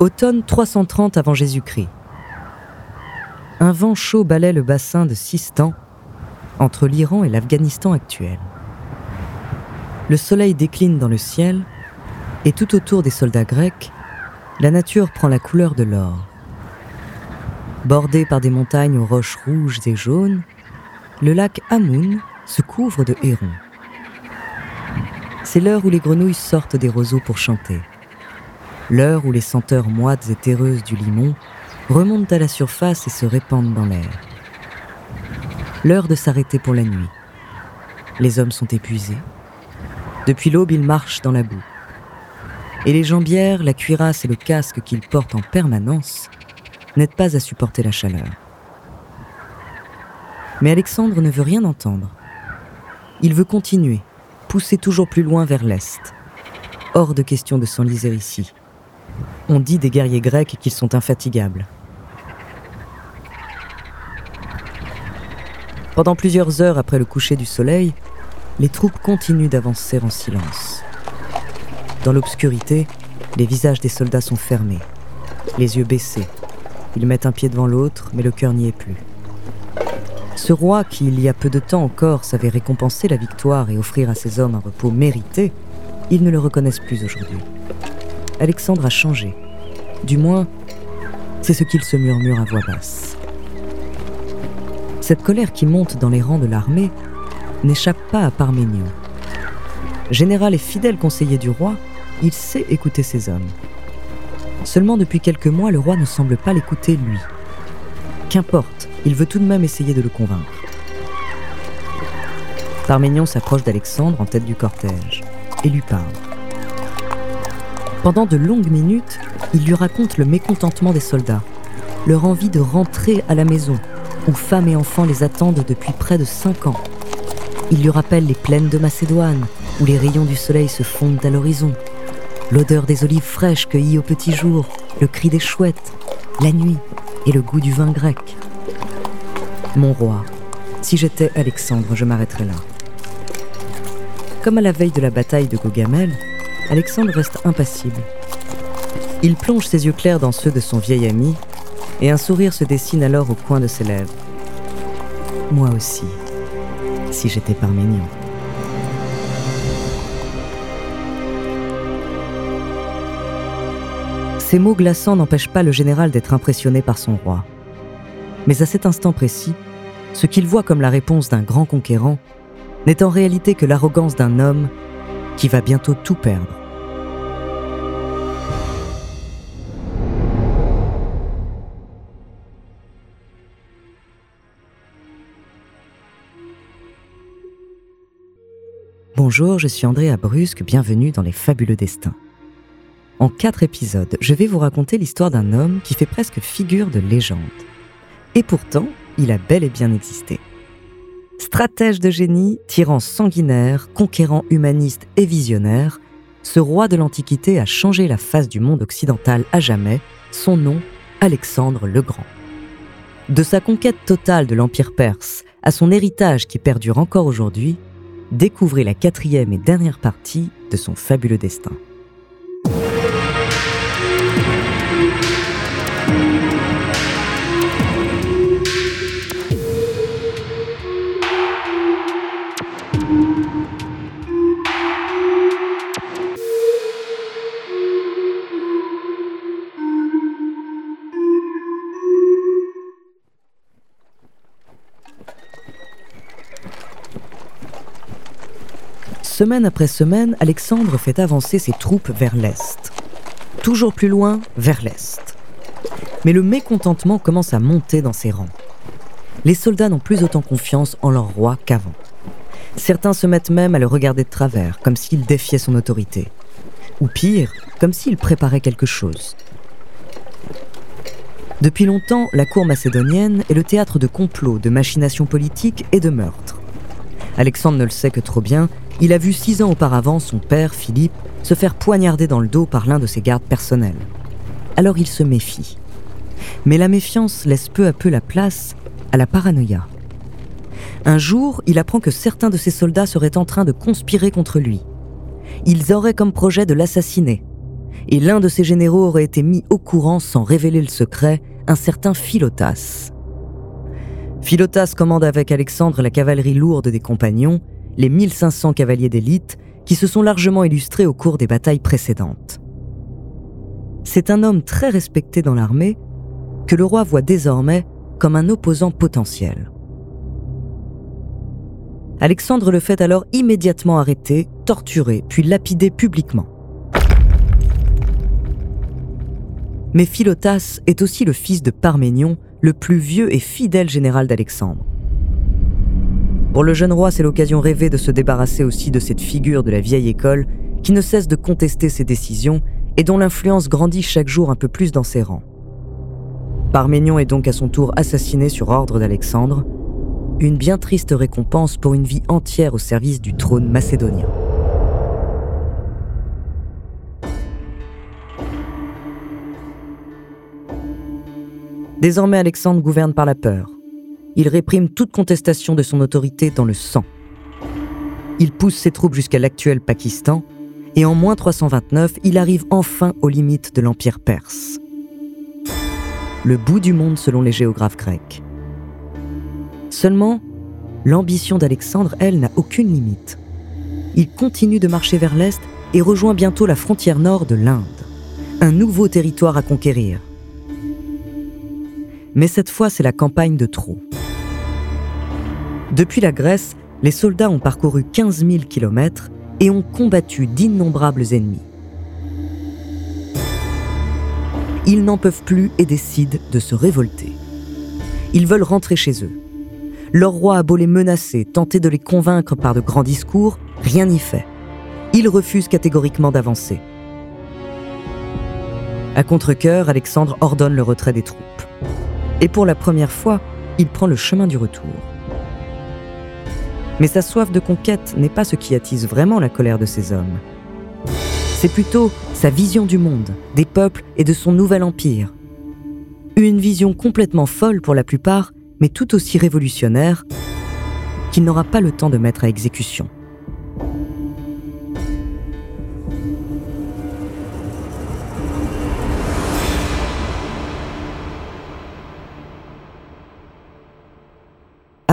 Automne 330 avant Jésus-Christ. Un vent chaud balaie le bassin de Sistan, entre l'Iran et l'Afghanistan actuel. Le soleil décline dans le ciel, et tout autour des soldats grecs, la nature prend la couleur de l'or. Bordé par des montagnes aux roches rouges et jaunes, le lac Amoun se couvre de hérons. C'est l'heure où les grenouilles sortent des roseaux pour chanter. L'heure où les senteurs moites et terreuses du limon remontent à la surface et se répandent dans l'air. L'heure de s'arrêter pour la nuit. Les hommes sont épuisés. Depuis l'aube, ils marchent dans la boue. Et les jambières, la cuirasse et le casque qu'ils portent en permanence n'aident pas à supporter la chaleur. Mais Alexandre ne veut rien entendre. Il veut continuer, pousser toujours plus loin vers l'est. Hors de question de s'enliser ici. On dit des guerriers grecs qu'ils sont infatigables. Pendant plusieurs heures après le coucher du soleil, les troupes continuent d'avancer en silence. Dans l'obscurité, les visages des soldats sont fermés, les yeux baissés. Ils mettent un pied devant l'autre, mais le cœur n'y est plus. Ce roi qui, il y a peu de temps encore, savait récompenser la victoire et offrir à ses hommes un repos mérité, ils ne le reconnaissent plus aujourd'hui. Alexandre a changé. Du moins, c'est ce qu'il se murmure à voix basse. Cette colère qui monte dans les rangs de l'armée n'échappe pas à Parménion. Général et fidèle conseiller du roi, il sait écouter ses hommes. Seulement depuis quelques mois, le roi ne semble pas l'écouter lui. Qu'importe, il veut tout de même essayer de le convaincre. Parménion s'approche d'Alexandre en tête du cortège et lui parle. Pendant de longues minutes, il lui raconte le mécontentement des soldats, leur envie de rentrer à la maison, où femmes et enfants les attendent depuis près de cinq ans. Il lui rappelle les plaines de Macédoine, où les rayons du soleil se fondent à l'horizon, l'odeur des olives fraîches cueillies au petit jour, le cri des chouettes, la nuit et le goût du vin grec. Mon roi, si j'étais Alexandre, je m'arrêterais là. Comme à la veille de la bataille de Gogamel, Alexandre reste impassible. Il plonge ses yeux clairs dans ceux de son vieil ami, et un sourire se dessine alors au coin de ses lèvres. Moi aussi, si j'étais Parménion. Ces mots glaçants n'empêchent pas le général d'être impressionné par son roi. Mais à cet instant précis, ce qu'il voit comme la réponse d'un grand conquérant n'est en réalité que l'arrogance d'un homme qui va bientôt tout perdre. Bonjour, je suis André Brusque, bienvenue dans Les Fabuleux Destins. En quatre épisodes, je vais vous raconter l'histoire d'un homme qui fait presque figure de légende. Et pourtant, il a bel et bien existé. Stratège de génie, tyran sanguinaire, conquérant humaniste et visionnaire, ce roi de l'Antiquité a changé la face du monde occidental à jamais, son nom, Alexandre le Grand. De sa conquête totale de l'Empire perse à son héritage qui perdure encore aujourd'hui, découvrez la quatrième et dernière partie de son fabuleux destin. Semaine après semaine, Alexandre fait avancer ses troupes vers l'est. Toujours plus loin, vers l'est. Mais le mécontentement commence à monter dans ses rangs. Les soldats n'ont plus autant confiance en leur roi qu'avant. Certains se mettent même à le regarder de travers, comme s'il défiait son autorité. Ou pire, comme s'il préparait quelque chose. Depuis longtemps, la cour macédonienne est le théâtre de complots, de machinations politiques et de meurtres. Alexandre ne le sait que trop bien, il a vu six ans auparavant son père, Philippe, se faire poignarder dans le dos par l'un de ses gardes personnels. Alors il se méfie. Mais la méfiance laisse peu à peu la place à la paranoïa. Un jour, il apprend que certains de ses soldats seraient en train de conspirer contre lui. Ils auraient comme projet de l'assassiner. et l'un de ses généraux aurait été mis au courant sans révéler le secret, un certain Philotas. Philotas commande avec Alexandre la cavalerie lourde des compagnons, les 1500 cavaliers d'élite, qui se sont largement illustrés au cours des batailles précédentes. C'est un homme très respecté dans l'armée que le roi voit désormais comme un opposant potentiel. Alexandre le fait alors immédiatement arrêter, torturer, puis lapider publiquement. Mais Philotas est aussi le fils de Parménion, le plus vieux et fidèle général d'Alexandre. Pour le jeune roi, c'est l'occasion rêvée de se débarrasser aussi de cette figure de la vieille école qui ne cesse de contester ses décisions et dont l'influence grandit chaque jour un peu plus dans ses rangs. Parménion est donc à son tour assassiné sur ordre d'Alexandre, une bien triste récompense pour une vie entière au service du trône macédonien. Désormais, Alexandre gouverne par la peur. Il réprime toute contestation de son autorité dans le sang. Il pousse ses troupes jusqu'à l'actuel Pakistan, et en moins 329, il arrive enfin aux limites de l'Empire perse. Le bout du monde selon les géographes grecs. Seulement, l'ambition d'Alexandre, elle, n'a aucune limite. Il continue de marcher vers l'est et rejoint bientôt la frontière nord de l'Inde, un nouveau territoire à conquérir. Mais cette fois, c'est la campagne de trop. Depuis la Grèce, les soldats ont parcouru 15 000 kilomètres et ont combattu d'innombrables ennemis. Ils n'en peuvent plus et décident de se révolter. Ils veulent rentrer chez eux. Leur roi a beau les menacer, tenter de les convaincre par de grands discours, rien n'y fait. Ils refusent catégoriquement d'avancer. À contre-coeur, Alexandre ordonne le retrait des troupes. Et pour la première fois, il prend le chemin du retour. Mais sa soif de conquête n'est pas ce qui attise vraiment la colère de ces hommes. C'est plutôt sa vision du monde, des peuples et de son nouvel empire. Une vision complètement folle pour la plupart, mais tout aussi révolutionnaire qu'il n'aura pas le temps de mettre à exécution.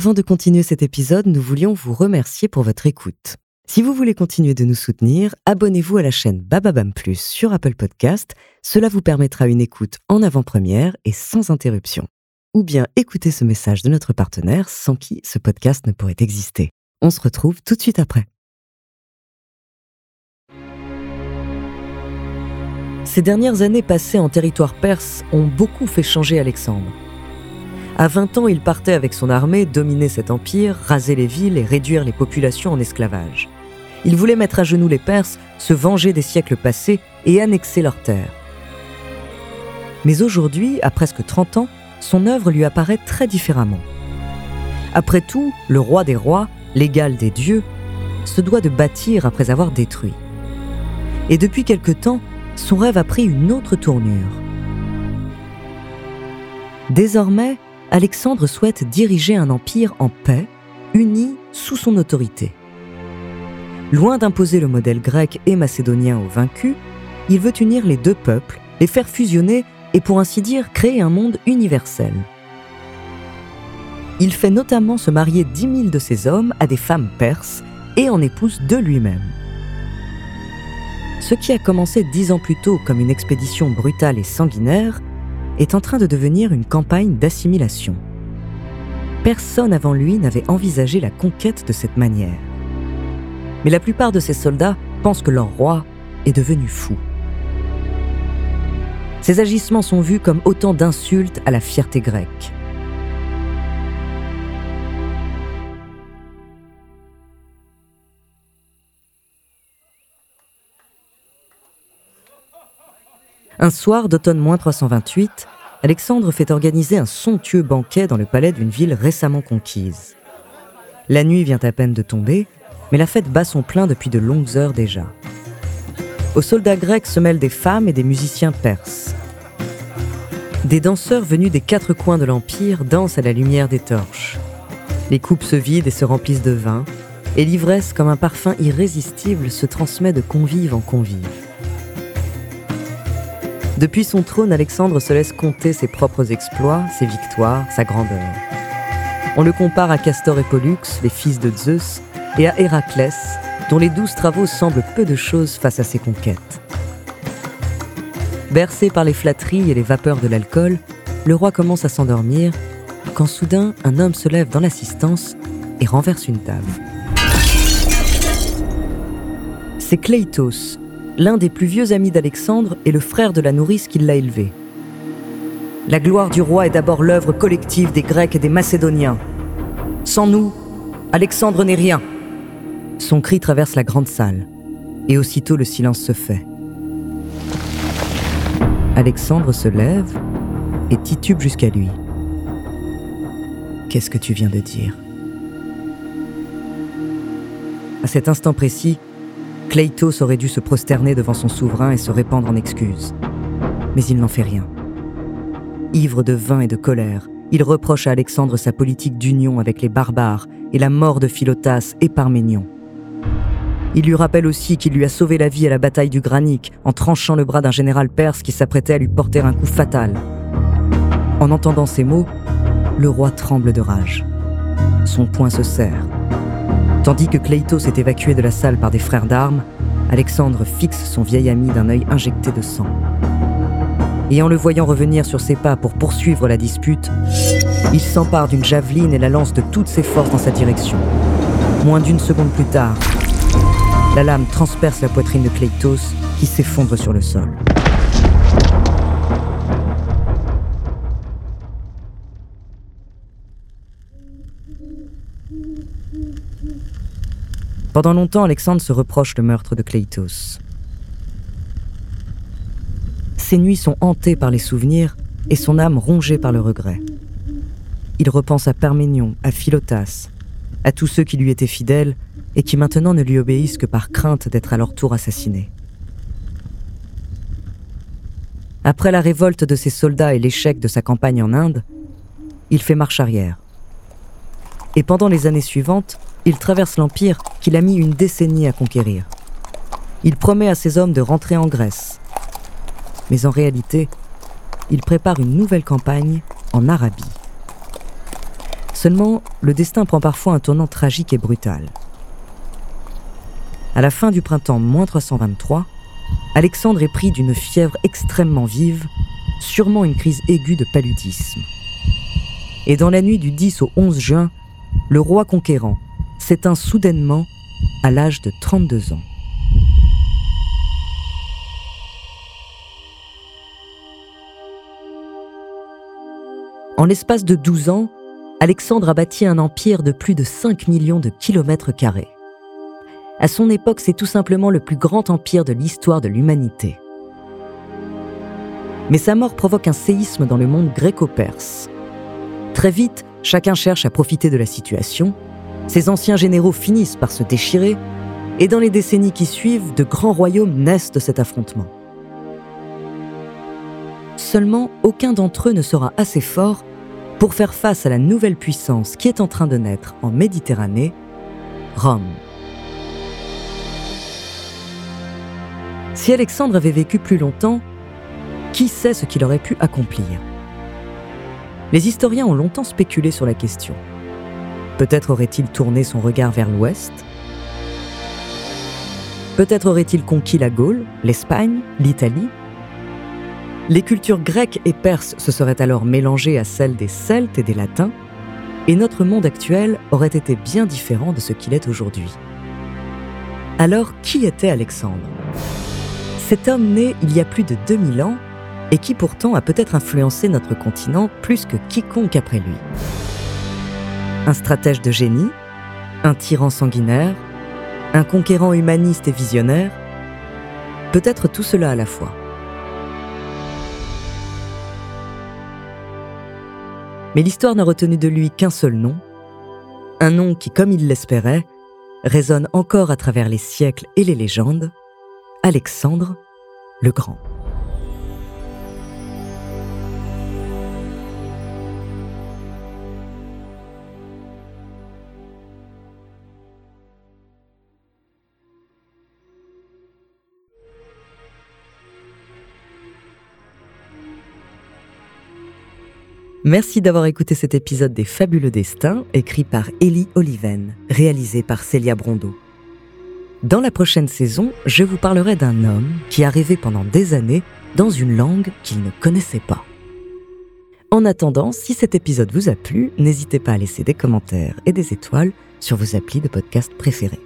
Avant de continuer cet épisode, nous voulions vous remercier pour votre écoute. Si vous voulez continuer de nous soutenir, abonnez-vous à la chaîne Bababam Plus sur Apple Podcast. Cela vous permettra une écoute en avant-première et sans interruption. Ou bien écoutez ce message de notre partenaire sans qui ce podcast ne pourrait exister. On se retrouve tout de suite après. Ces dernières années passées en territoire perse ont beaucoup fait changer Alexandre. À 20 ans, il partait avec son armée dominer cet empire, raser les villes et réduire les populations en esclavage. Il voulait mettre à genoux les Perses, se venger des siècles passés et annexer leurs terres. Mais aujourd'hui, à presque 30 ans, son œuvre lui apparaît très différemment. Après tout, le roi des rois, l'égal des dieux, se doit de bâtir après avoir détruit. Et depuis quelque temps, son rêve a pris une autre tournure. Désormais, Alexandre souhaite diriger un empire en paix, uni sous son autorité. Loin d'imposer le modèle grec et macédonien aux vaincus, il veut unir les deux peuples, les faire fusionner et pour ainsi dire créer un monde universel. Il fait notamment se marier dix mille de ses hommes à des femmes perses et en épouse deux lui-même. Ce qui a commencé dix ans plus tôt comme une expédition brutale et sanguinaire est en train de devenir une campagne d'assimilation. Personne avant lui n'avait envisagé la conquête de cette manière. Mais la plupart de ces soldats pensent que leur roi est devenu fou. Ces agissements sont vus comme autant d'insultes à la fierté grecque. Un soir d'automne moins 328, Alexandre fait organiser un somptueux banquet dans le palais d'une ville récemment conquise. La nuit vient à peine de tomber, mais la fête bat son plein depuis de longues heures déjà. Aux soldats grecs se mêlent des femmes et des musiciens perses. Des danseurs venus des quatre coins de l'Empire dansent à la lumière des torches. Les coupes se vident et se remplissent de vin, et l'ivresse, comme un parfum irrésistible, se transmet de convive en convive. Depuis son trône, Alexandre se laisse compter ses propres exploits, ses victoires, sa grandeur. On le compare à Castor et Pollux, les fils de Zeus, et à Héraclès, dont les douze travaux semblent peu de choses face à ses conquêtes. Bercé par les flatteries et les vapeurs de l'alcool, le roi commence à s'endormir quand soudain un homme se lève dans l'assistance et renverse une table. C'est Cleitos, l'un des plus vieux amis d'Alexandre et le frère de la nourrice qui l'a élevé. La gloire du roi est d'abord l'œuvre collective des Grecs et des Macédoniens. Sans nous, Alexandre n'est rien. Son cri traverse la grande salle, et aussitôt le silence se fait. Alexandre se lève et titube jusqu'à lui. Qu'est-ce que tu viens de dire? À cet instant précis, Cleitos aurait dû se prosterner devant son souverain et se répandre en excuses. Mais il n'en fait rien. Ivre de vin et de colère, il reproche à Alexandre sa politique d'union avec les barbares et la mort de Philotas et Parménion. Il lui rappelle aussi qu'il lui a sauvé la vie à la bataille du Granique en tranchant le bras d'un général perse qui s'apprêtait à lui porter un coup fatal. En entendant ces mots, le roi tremble de rage. Son poing se serre. Tandis que Cleitos est évacué de la salle par des frères d'armes, Alexandre fixe son vieil ami d'un œil injecté de sang. Et en le voyant revenir sur ses pas pour poursuivre la dispute, il s'empare d'une javeline et la lance de toutes ses forces dans sa direction. Moins d'une seconde plus tard, la lame transperce la poitrine de Cleitos qui s'effondre sur le sol. Pendant longtemps, Alexandre se reproche le meurtre de Cleitos. Ses nuits sont hantées par les souvenirs et son âme rongée par le regret. Il repense à Parménion, à Philotas, à tous ceux qui lui étaient fidèles et qui maintenant ne lui obéissent que par crainte d'être à leur tour assassinés. Après la révolte de ses soldats et l'échec de sa campagne en Inde, il fait marche arrière. Et pendant les années suivantes, il traverse l'Empire qu'il a mis une décennie à conquérir. Il promet à ses hommes de rentrer en Grèce. Mais en réalité, il prépare une nouvelle campagne en Arabie. Seulement, le destin prend parfois un tournant tragique et brutal. À la fin du printemps moins 323, Alexandre est pris d'une fièvre extrêmement vive, sûrement une crise aiguë de paludisme. Et dans la nuit du 10 au 11 juin, le roi conquérant s'éteint soudainement à l'âge de 32 ans. En l'espace de 12 ans, Alexandre a bâti un empire de plus de 5 millions de kilomètres carrés. À son époque, c'est tout simplement le plus grand empire de l'histoire de l'humanité. Mais sa mort provoque un séisme dans le monde gréco-perse. Très vite, chacun cherche à profiter de la situation ces anciens généraux finissent par se déchirer, et dans les décennies qui suivent, de grands royaumes naissent de cet affrontement. Seulement, aucun d'entre eux ne sera assez fort pour faire face à la nouvelle puissance qui est en train de naître en Méditerranée, Rome. Si Alexandre avait vécu plus longtemps, qui sait ce qu'il aurait pu accomplir? Les historiens ont longtemps spéculé sur la question. Peut-être aurait-il tourné son regard vers l'ouest? Peut-être aurait-il conquis la Gaule, l'Espagne, l'Italie? Les cultures grecques et perses se seraient alors mélangées à celles des Celtes et des Latins, et notre monde actuel aurait été bien différent de ce qu'il est aujourd'hui. Alors, qui était Alexandre? Cet homme né il y a plus de 2000 ans et qui pourtant a peut-être influencé notre continent plus que quiconque après lui un stratège de génie, un tyran sanguinaire, un conquérant humaniste et visionnaire, peut-être tout cela à la fois. Mais l'histoire n'a retenu de lui qu'un seul nom, un nom qui, comme il l'espérait, résonne encore à travers les siècles et les légendes, Alexandre le Grand. Merci d'avoir écouté cet épisode des Fabuleux Destins, écrit par Ellie Oliven, réalisé par Célia Brondeau. Dans la prochaine saison, je vous parlerai d'un homme qui a rêvé pendant des années dans une langue qu'il ne connaissait pas. En attendant, si cet épisode vous a plu, n'hésitez pas à laisser des commentaires et des étoiles sur vos applis de podcast préférés.